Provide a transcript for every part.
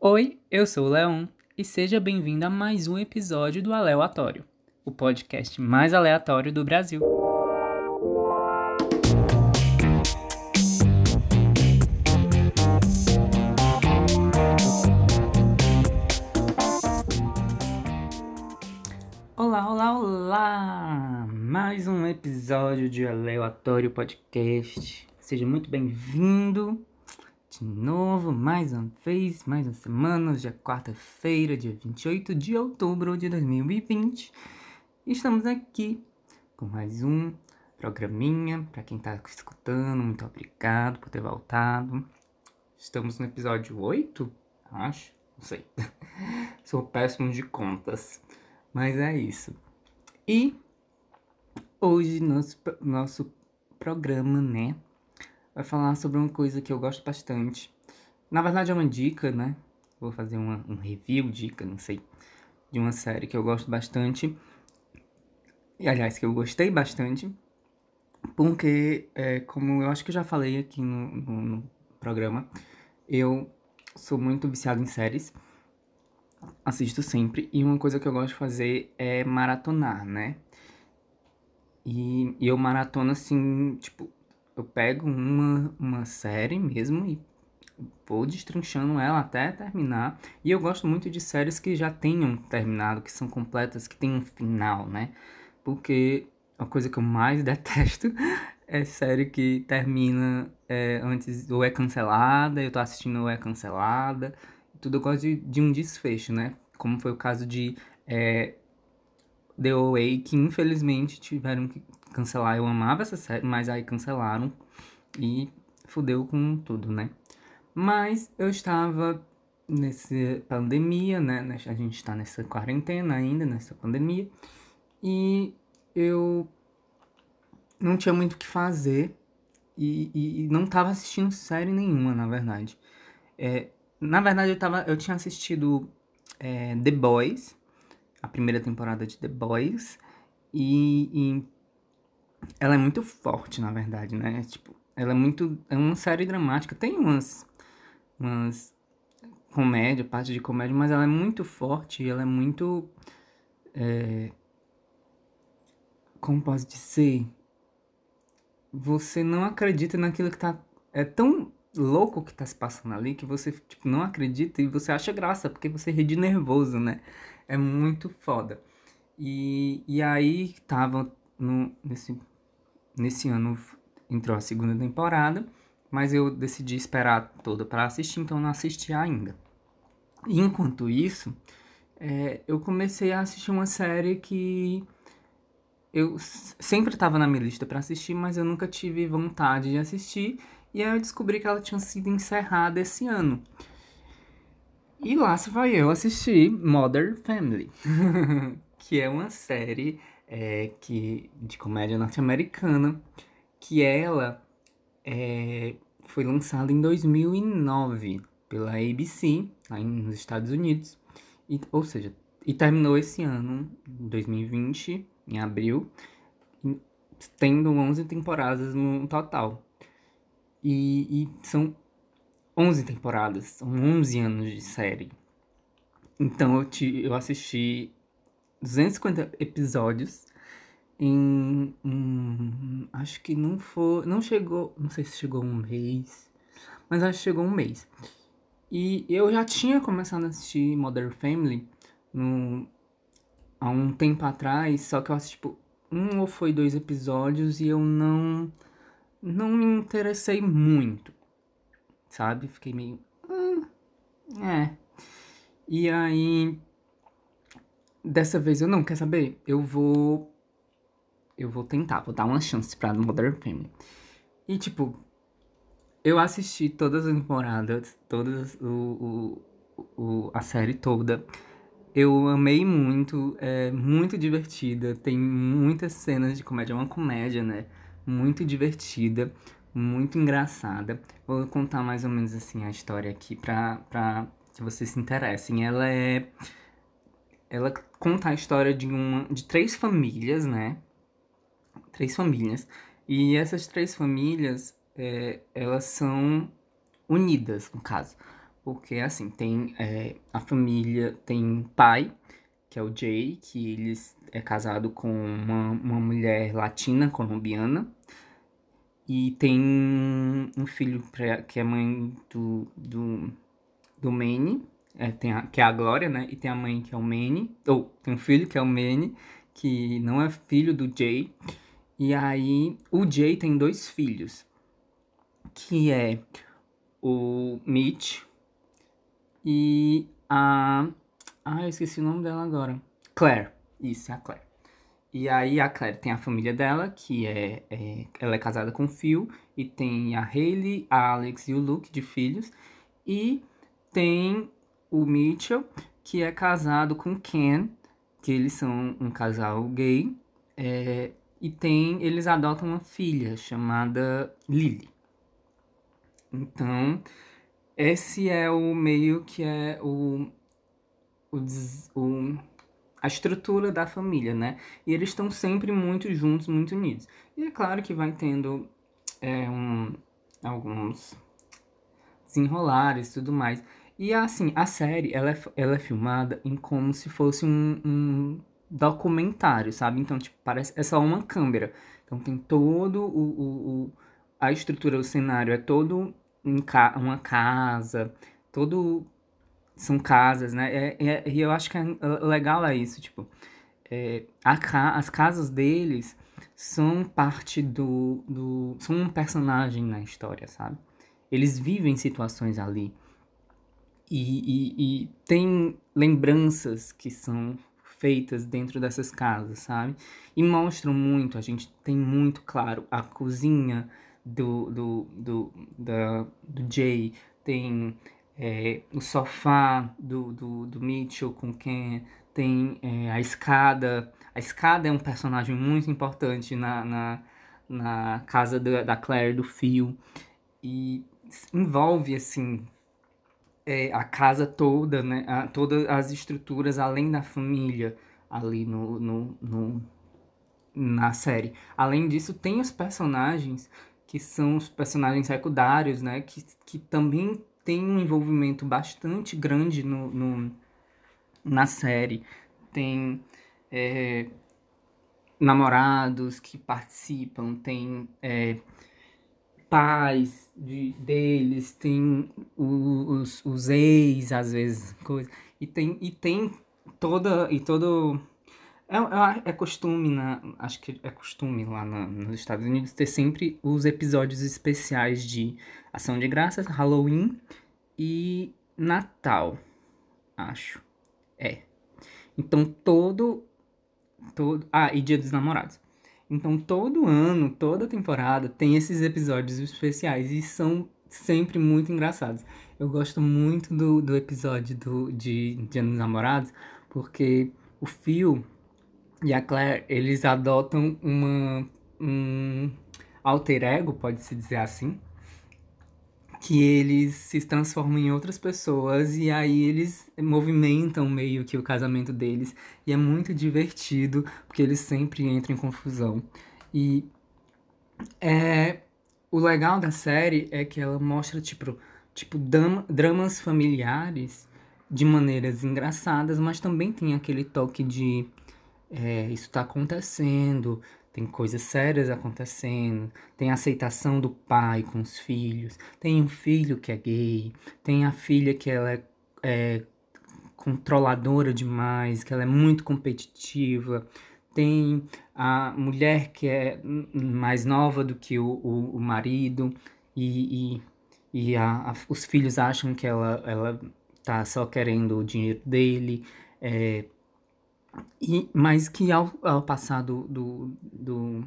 Oi, eu sou o Leon e seja bem-vindo a mais um episódio do Aleatório, o podcast mais aleatório do Brasil. Olá, olá, olá! Mais um episódio de Aleatório Podcast. Seja muito bem-vindo de novo, mais uma vez, mais uma semana, hoje é quarta-feira, dia 28 de outubro de 2020. Estamos aqui com mais um programinha. Para quem está escutando, muito obrigado por ter voltado. Estamos no episódio 8, acho, não sei. Sou péssimo de contas, mas é isso. E hoje nosso, nosso programa, né? Vai falar sobre uma coisa que eu gosto bastante. Na verdade é uma dica, né? Vou fazer uma, um review, dica, não sei, de uma série que eu gosto bastante. E aliás, que eu gostei bastante. Porque, é, como eu acho que eu já falei aqui no, no, no programa, eu sou muito viciado em séries. Assisto sempre. E uma coisa que eu gosto de fazer é maratonar, né? E, e eu maratono assim, tipo, eu pego uma, uma série mesmo e vou destrinchando ela até terminar. E eu gosto muito de séries que já tenham terminado, que são completas, que tem um final, né? Porque a coisa que eu mais detesto é série que termina é, antes ou é cancelada, eu tô assistindo ou é cancelada. Tudo eu gosto de, de um desfecho, né? Como foi o caso de é, The Away, que infelizmente tiveram que cancelar. Eu amava essa série, mas aí cancelaram e fudeu com tudo, né? Mas eu estava nessa pandemia, né? A gente está nessa quarentena ainda, nessa pandemia. E eu não tinha muito o que fazer e, e, e não estava assistindo série nenhuma, na verdade. É, na verdade, eu, tava, eu tinha assistido é, The Boys, a primeira temporada de The Boys, e, e ela é muito forte, na verdade, né? Tipo, ela é muito. É uma série dramática. Tem umas. umas comédia, parte de comédia, mas ela é muito forte ela é muito. É, como posso dizer? Você não acredita naquilo que tá. É tão louco que tá se passando ali que você, tipo, não acredita e você acha graça, porque você ri de nervoso, né? É muito foda. E, e aí tava no, nesse, nesse ano entrou a segunda temporada, mas eu decidi esperar toda para assistir, então não assisti ainda. E enquanto isso, é, eu comecei a assistir uma série que eu sempre estava na minha lista para assistir, mas eu nunca tive vontade de assistir. E aí eu descobri que ela tinha sido encerrada esse ano. E lá se vai eu assistir Modern Family, que é uma série é, que, de comédia norte-americana, que ela é, foi lançada em 2009 pela ABC, lá nos Estados Unidos, e, ou seja, e terminou esse ano, 2020, em abril, tendo 11 temporadas no total. E, e são 11 temporadas, são 11 anos de série. Então eu, te, eu assisti 250 episódios em um, acho que não foi, não chegou, não sei se chegou um mês, mas acho que chegou um mês. E eu já tinha começado a assistir Modern Family no, há um tempo atrás, só que eu assisti tipo um ou foi dois episódios e eu não não me interessei muito, sabe? Fiquei meio hum, é. E aí dessa vez eu não quer saber, eu vou eu vou tentar, vou dar uma chance pra Modern Family. E, tipo, eu assisti todas as temporadas, todas o, o, o, a série toda. Eu amei muito, é muito divertida, tem muitas cenas de comédia, é uma comédia, né? Muito divertida, muito engraçada. Vou contar mais ou menos assim a história aqui pra, pra que vocês se interessem. Ela é. Ela conta a história de, uma, de três famílias, né? três famílias. E essas três famílias, é, elas são unidas, no caso. porque assim, tem é, a família, tem pai, que é o Jay, que ele é casado com uma, uma mulher latina, colombiana, e tem um filho pra, que é mãe do, do, do Manny, é, tem a, que é a Glória, né? E tem a mãe que é o Manny, ou tem um filho que é o Manny, que não é filho do Jay. E aí o Jay tem dois filhos, que é o Mitch e a. Ah, eu esqueci o nome dela agora. Claire. Isso, é a Claire. E aí a Claire tem a família dela, que é, é, ela é casada com o Phil, e tem a Hayley, a Alex e o Luke de filhos, e tem o Mitchell, que é casado com Ken, que eles são um casal gay, é, e tem eles adotam uma filha chamada Lily. Então, esse é o meio que é o, o, o a estrutura da família, né? E eles estão sempre muito juntos, muito unidos. E é claro que vai tendo é, um, alguns desenrolares e tudo mais. E assim, a série, ela é, ela é filmada em como se fosse um, um documentário, sabe? Então, tipo, parece, é só uma câmera. Então tem todo o, o, o a estrutura, o cenário é todo em ca uma casa, todo são casas, né? É, é, e eu acho que é legal é isso, tipo, é, ca as casas deles são parte do, do. são um personagem na história, sabe? Eles vivem situações ali. E, e, e tem lembranças que são feitas dentro dessas casas, sabe? E mostram muito, a gente tem muito claro a cozinha do, do, do, da, do Jay, tem é, o sofá do, do, do Mitchell com quem tem é, a escada. A escada é um personagem muito importante na, na, na casa da, da Claire, do Phil. E envolve, assim, é, a casa toda, né? A, todas as estruturas além da família ali no, no, no, na série. Além disso, tem os personagens que são os personagens secundários, né? Que, que também tem um envolvimento bastante grande no, no na série. Tem é, namorados que participam, tem é, pais de, deles, tem os, os ex, às vezes, coisa. E tem, e tem toda. E todo. É, é, é costume, na, acho que é costume lá na, nos Estados Unidos ter sempre os episódios especiais de Ação de Graças, Halloween e Natal, acho. É. Então todo todo, ah, e Dia dos Namorados. Então todo ano, toda temporada tem esses episódios especiais e são sempre muito engraçados. Eu gosto muito do, do episódio do, de Dia dos Namorados porque o Phil e a Claire, eles adotam uma, um alter ego, pode-se dizer assim, que eles se transformam em outras pessoas e aí eles movimentam meio que o casamento deles e é muito divertido porque eles sempre entram em confusão. E é o legal da série é que ela mostra tipo tipo dramas familiares de maneiras engraçadas, mas também tem aquele toque de é, isso está acontecendo, tem coisas sérias acontecendo, tem a aceitação do pai com os filhos, tem um filho que é gay, tem a filha que ela é, é controladora demais, que ela é muito competitiva, tem a mulher que é mais nova do que o, o, o marido e, e, e a, a, os filhos acham que ela, ela tá só querendo o dinheiro dele, é, e, mas que ao, ao passar do, do, do,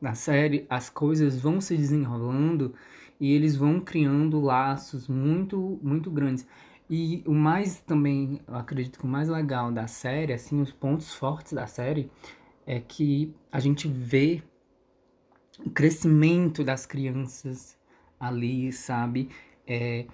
da série, as coisas vão se desenrolando e eles vão criando laços muito, muito grandes. E o mais também, eu acredito que o mais legal da série, assim, os pontos fortes da série, é que a gente vê o crescimento das crianças ali, sabe? É,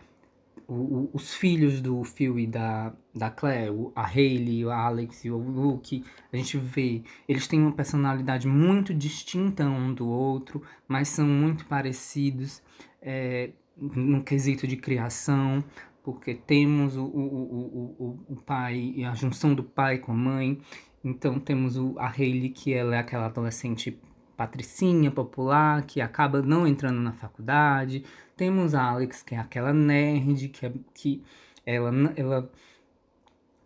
os filhos do Phil e da, da Claire, a Hayley, o Alex e o Luke, a gente vê, eles têm uma personalidade muito distinta um do outro, mas são muito parecidos é, no quesito de criação, porque temos o, o, o, o, o pai, a junção do pai com a mãe, então temos o, a Hayley, que ela é aquela adolescente patricinha, popular, que acaba não entrando na faculdade. Temos a Alex, que é aquela nerd, que, é, que ela, ela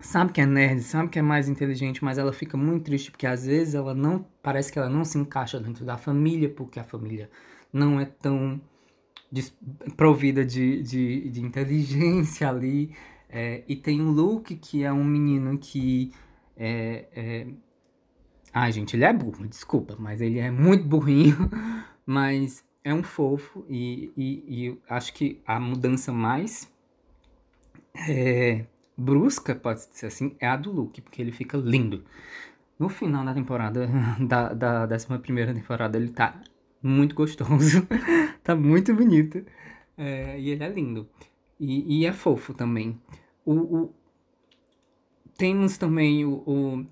sabe que é nerd, sabe que é mais inteligente, mas ela fica muito triste porque às vezes ela não, parece que ela não se encaixa dentro da família, porque a família não é tão provida de, de, de inteligência ali. É, e tem o Luke, que é um menino que é, é... Ai, gente, ele é burro, desculpa, mas ele é muito burrinho, mas é um fofo e, e, e acho que a mudança mais é, brusca, pode ser assim, é a do Luke, porque ele fica lindo. No final da temporada, da, da 11 temporada, ele tá muito gostoso, tá muito bonito. É, e ele é lindo. E, e é fofo também. O, o, temos também o, o,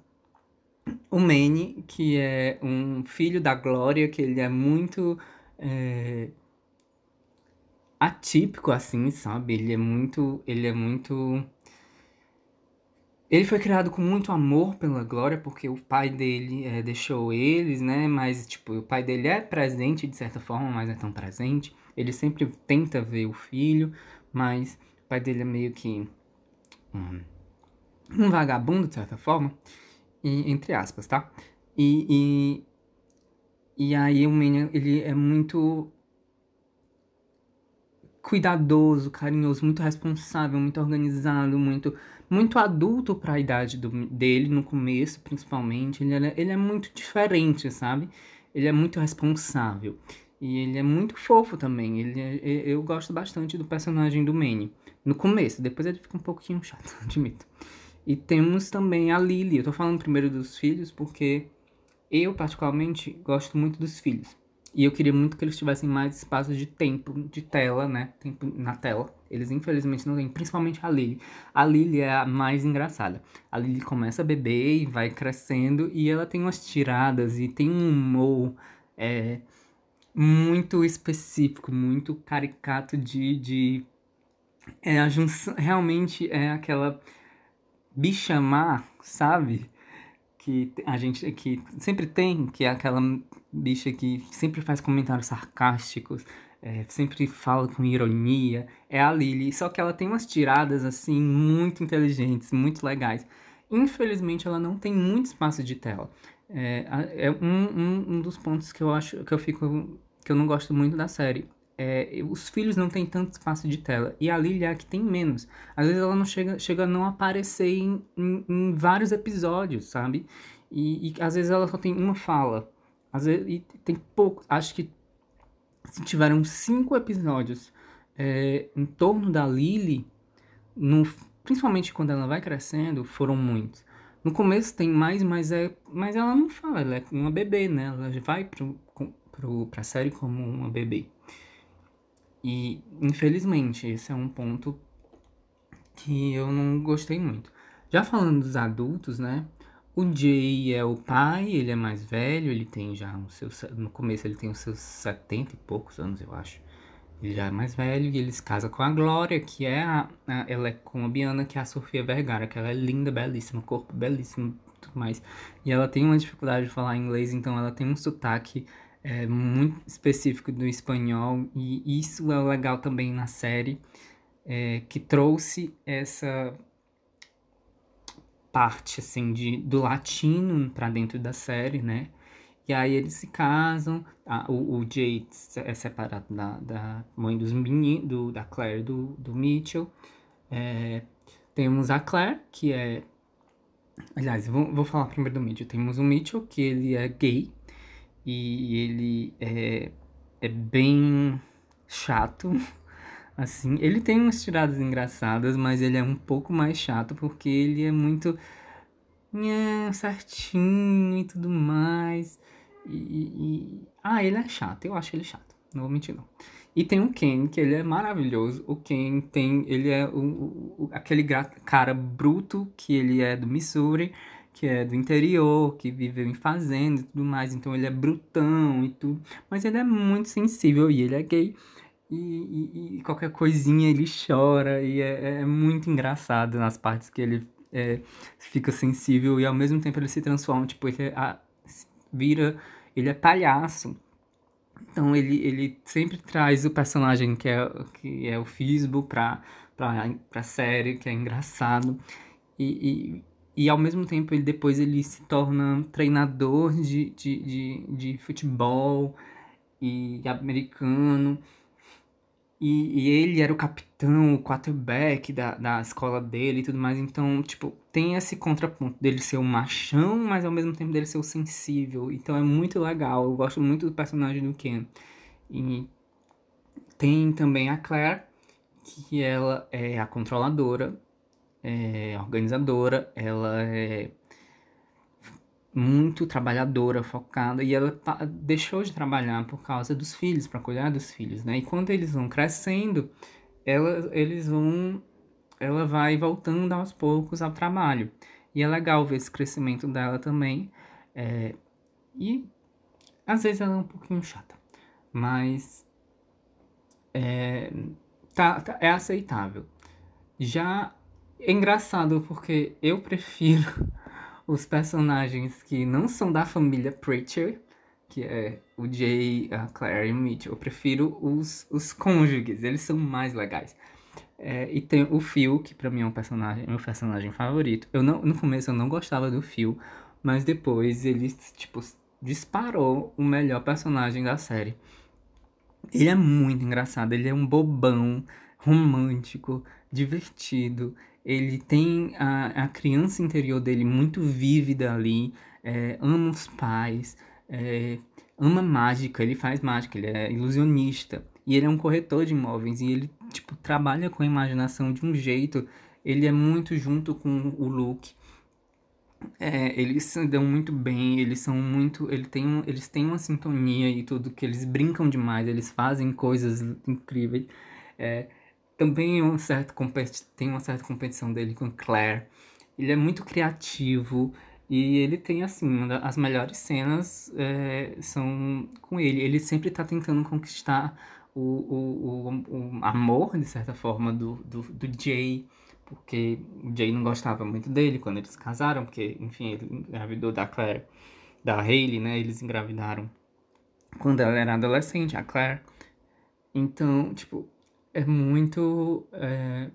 o Manny, que é um filho da Glória, que ele é muito é, atípico, assim, sabe? Ele é muito. Ele é muito. Ele foi criado com muito amor pela Glória, porque o pai dele é, deixou eles, né? Mas, tipo, o pai dele é presente de certa forma, mas não é tão presente. Ele sempre tenta ver o filho, mas o pai dele é meio que um, um vagabundo, de certa forma. E, entre aspas, tá? E, e, e aí o Minion, ele é muito cuidadoso, carinhoso, muito responsável, muito organizado, muito muito adulto para a idade do, dele no começo, principalmente. Ele é, ele é muito diferente, sabe? Ele é muito responsável. E ele é muito fofo também. Ele é, eu gosto bastante do personagem do Manny. No começo, depois ele fica um pouquinho chato, admito. E temos também a Lily. Eu tô falando primeiro dos filhos porque eu, particularmente, gosto muito dos filhos. E eu queria muito que eles tivessem mais espaço de tempo, de tela, né? Tempo na tela. Eles infelizmente não têm, principalmente a Lily. A Lily é a mais engraçada. A Lily começa a beber e vai crescendo e ela tem umas tiradas e tem um humor é, muito específico, muito caricato de. de é a junção, realmente é aquela bichamar, sabe? Que a gente que sempre tem, que é aquela bicha que sempre faz comentários sarcásticos, é, sempre fala com ironia, é a Lily. Só que ela tem umas tiradas, assim, muito inteligentes, muito legais. Infelizmente, ela não tem muito espaço de tela. É, é um, um, um dos pontos que eu acho que eu fico. que eu não gosto muito da série. É, os filhos não têm tanto espaço de tela. E a Lily é a que tem menos. Às vezes ela não chega, chega a não aparecer em, em, em vários episódios, sabe? E, e, às vezes ela só tem uma fala. Às vezes, e tem pouco. Acho que se tiveram cinco episódios é, em torno da Lily, no, principalmente quando ela vai crescendo, foram muitos. No começo tem mais, mas, é, mas ela não fala, ela é uma bebê, né? Ela vai pro, pro, pra série como uma bebê. E, infelizmente, esse é um ponto que eu não gostei muito. Já falando dos adultos, né? O Jay é o pai, ele é mais velho, ele tem já os seus. No começo ele tem os seus 70 e poucos anos, eu acho. Ele já é mais velho e ele se casa com a Glória, que é a, a ela é com a Biana, que é a Sofia Vergara, que ela é linda, belíssima, corpo belíssimo tudo mais. E ela tem uma dificuldade de falar inglês, então ela tem um sotaque é, muito específico do espanhol, e isso é legal também na série, é, que trouxe essa parte assim de do latino para dentro da série, né? E aí eles se casam, a, o, o Jay é separado da, da mãe dos meninos, do, da Claire do, do Mitchell. É, temos a Claire, que é. Aliás, vou, vou falar primeiro do Mitchell. Temos o Mitchell, que ele é gay e ele é, é bem chato. Assim, ele tem umas tiradas engraçadas, mas ele é um pouco mais chato porque ele é muito nha, certinho e tudo mais. E, e, Ah, ele é chato, eu acho ele chato, não vou mentir não. E tem o Ken, que ele é maravilhoso. O Ken tem. Ele é o, o, aquele cara bruto que ele é do Missouri, que é do interior, que viveu em fazenda e tudo mais. Então ele é brutão e tudo. Mas ele é muito sensível e ele é gay. e, e, e qualquer coisinha ele chora e é, é, muito engraçado nas partes que ele é, fica sensível e ao mesmo tempo ele se transforma, tipo, ele a, vira, ele é palhaço. Então ele, ele sempre traz o personagem que é, que é o Fisbo pra, pra, pra série, que é engraçado. E, e, e ao mesmo tempo ele depois ele se torna treinador de, de, de, de futebol e americano. E, e, ele era o capitão, o quarterback da, da escola dele e tudo mais. Então, tipo, tem esse contraponto dele ser o machão, mas ao mesmo tempo dele ser o sensível. Então é muito legal. Eu gosto muito do personagem do Ken. E tem também a Claire, que ela é a controladora, é organizadora, ela é muito trabalhadora, focada, e ela deixou de trabalhar por causa dos filhos, para cuidar dos filhos, né? E quando eles vão crescendo, ela, eles vão, ela vai voltando aos poucos ao trabalho. E é legal ver esse crescimento dela também. É, e às vezes ela é um pouquinho chata, mas é, tá, tá, é aceitável. Já é engraçado porque eu prefiro os personagens que não são da família Preacher, que é o Jay, a Claire e o Mitch. Eu prefiro os, os cônjuges, eles são mais legais. É, e tem o Phil, que pra mim é um personagem, meu personagem favorito. Eu não, no começo eu não gostava do Phil, mas depois ele, tipo, disparou o melhor personagem da série. Ele é muito engraçado, ele é um bobão, romântico, divertido ele tem a, a criança interior dele muito vívida ali, é, ama os pais, é, ama mágica, ele faz mágica, ele é ilusionista. E ele é um corretor de imóveis e ele, tipo, trabalha com a imaginação de um jeito. Ele é muito junto com o Luke. É, eles se dão muito bem, eles são muito. Ele tem um, eles têm uma sintonia e tudo, que eles brincam demais, eles fazem coisas incríveis. É, também um certo tem uma certa competição dele com Claire. Ele é muito criativo e ele tem, assim, as melhores cenas é, são com ele. Ele sempre tá tentando conquistar o, o, o, o amor, de certa forma, do, do, do Jay porque o Jay não gostava muito dele quando eles casaram, porque, enfim, ele engravidou da Claire, da Hayley, né? Eles engravidaram quando ela era adolescente, a Claire. Então, tipo, é muito. É...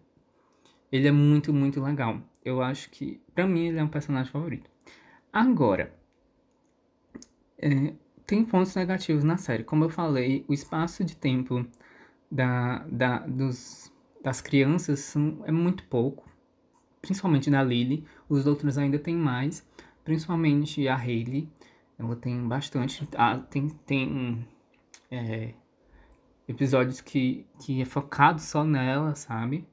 Ele é muito, muito legal. Eu acho que, pra mim, ele é um personagem favorito. Agora, é... tem pontos negativos na série. Como eu falei, o espaço de tempo da, da, dos, das crianças são, é muito pouco. Principalmente da Lily. Os outros ainda tem mais. Principalmente a Hayley. Ela tem bastante. Ah, tem. tem é, episódios que, que é focado só nela, sabe?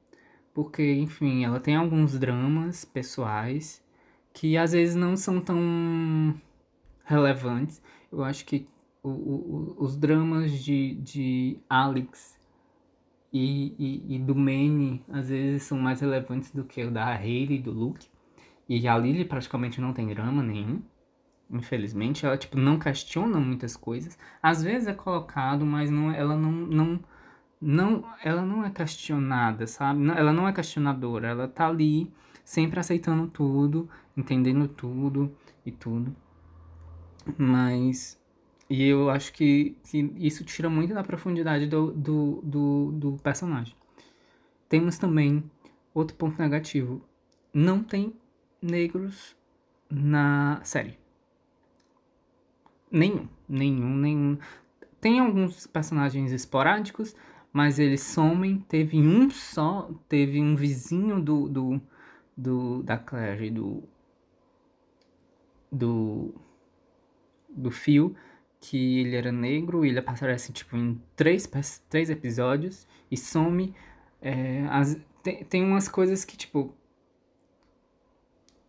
Porque, enfim, ela tem alguns dramas pessoais que às vezes não são tão relevantes. Eu acho que o, o, os dramas de, de Alex e, e, e do Manny às vezes são mais relevantes do que o da Hayley e do Luke. E a Lily praticamente não tem drama nenhum infelizmente. Ela, tipo, não questiona muitas coisas. Às vezes é colocado, mas não, ela não, não, não, ela não é questionada, sabe? Não, ela não é questionadora. Ela tá ali, sempre aceitando tudo, entendendo tudo e tudo. Mas... E eu acho que, que isso tira muito da profundidade do, do, do, do personagem. Temos também outro ponto negativo. Não tem negros na série. Nenhum, nenhum, nenhum. Tem alguns personagens esporádicos, mas eles somem. Teve um só, teve um vizinho do, do, do da Claire do do do Phil que ele era negro e ele aparece tipo em três, três episódios e some. É, as, tem, tem umas coisas que tipo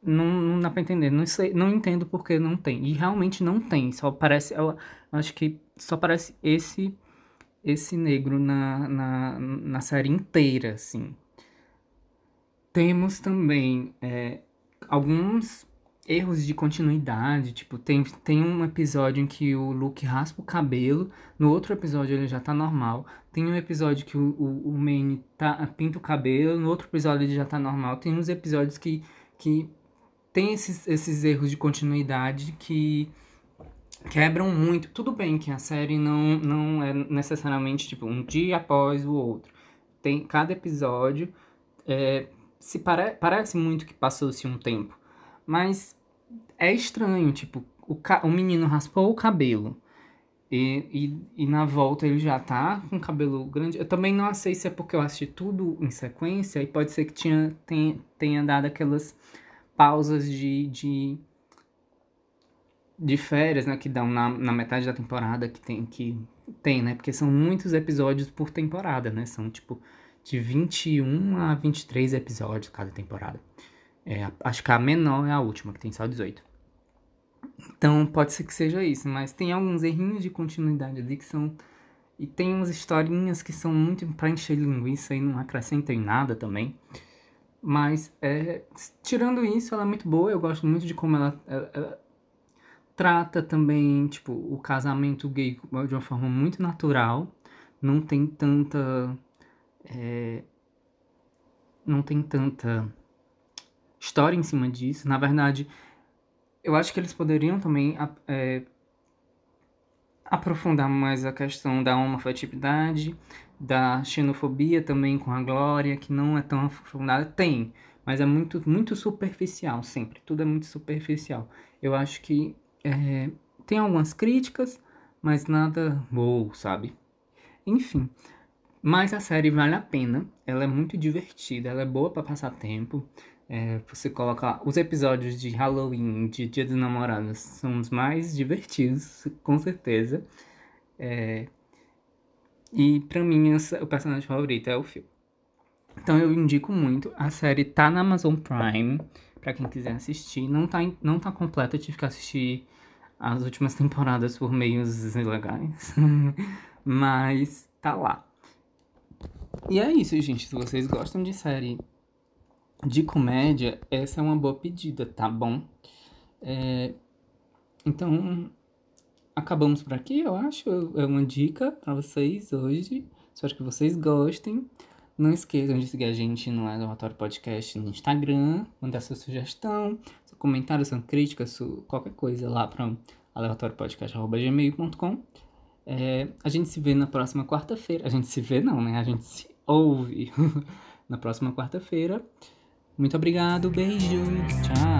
não, não dá pra entender. Não, sei, não entendo porque não tem. E realmente não tem. Só parece. Eu acho que só parece esse esse negro na, na, na série inteira, assim. Temos também é, alguns erros de continuidade. Tipo, tem, tem um episódio em que o Luke raspa o cabelo, no outro episódio ele já tá normal. Tem um episódio que o, o, o Manny tá, pinta o cabelo, no outro episódio ele já tá normal. Tem uns episódios que, que tem esses, esses erros de continuidade que quebram muito. Tudo bem que a série não, não é necessariamente tipo um dia após o outro. Tem cada episódio é, se pare, parece muito que passou-se um tempo, mas é estranho, tipo, o, o menino raspou o cabelo. E, e, e, na volta ele já tá com cabelo grande. Eu também não sei se é porque eu assisti tudo em sequência e pode ser que tinha, tenha, tenha dado aquelas pausas de, de, de férias, né? Que dão na, na metade da temporada que tem, que tem, né? Porque são muitos episódios por temporada, né? São tipo de 21 a 23 episódios cada temporada. É, acho que a menor é a última, que tem só 18. Então pode ser que seja isso, mas tem alguns errinhos de continuidade ali que são. E tem umas historinhas que são muito pra encher linguiça e não acrescentam em nada também. Mas, é, tirando isso, ela é muito boa. Eu gosto muito de como ela, ela, ela trata também, tipo, o casamento gay de uma forma muito natural. Não tem tanta é, não tem tanta história em cima disso. Na verdade, eu acho que eles poderiam também é, aprofundar mais a questão da homoafetividade, da xenofobia também com a Glória, que não é tão aprofundada. Tem, mas é muito, muito superficial sempre. Tudo é muito superficial. Eu acho que é, tem algumas críticas, mas nada wow, sabe? Enfim, mas a série vale a pena, ela é muito divertida, ela é boa para passar tempo. É, você coloca os episódios de Halloween, de Dia dos Namorados, são os mais divertidos, com certeza. É, e pra mim, o personagem favorito é o Phil. Então eu indico muito. A série tá na Amazon Prime, para quem quiser assistir. Não tá, não tá completa, eu tive que assistir as últimas temporadas por meios ilegais. Mas tá lá. E é isso, gente. Se vocês gostam de série de comédia, essa é uma boa pedida, tá bom? É... Então, acabamos por aqui, eu acho. É uma dica para vocês hoje. Espero que vocês gostem. Não esqueçam de seguir a gente no Aleatório Podcast no Instagram, mandar sua sugestão, seu comentário, sua crítica, sua, qualquer coisa lá para aleatóriopodcast.gmail.com. É, a gente se vê na próxima quarta-feira. A gente se vê, não, né? A gente se ouve na próxima quarta-feira. Muito obrigado, beijos, tchau.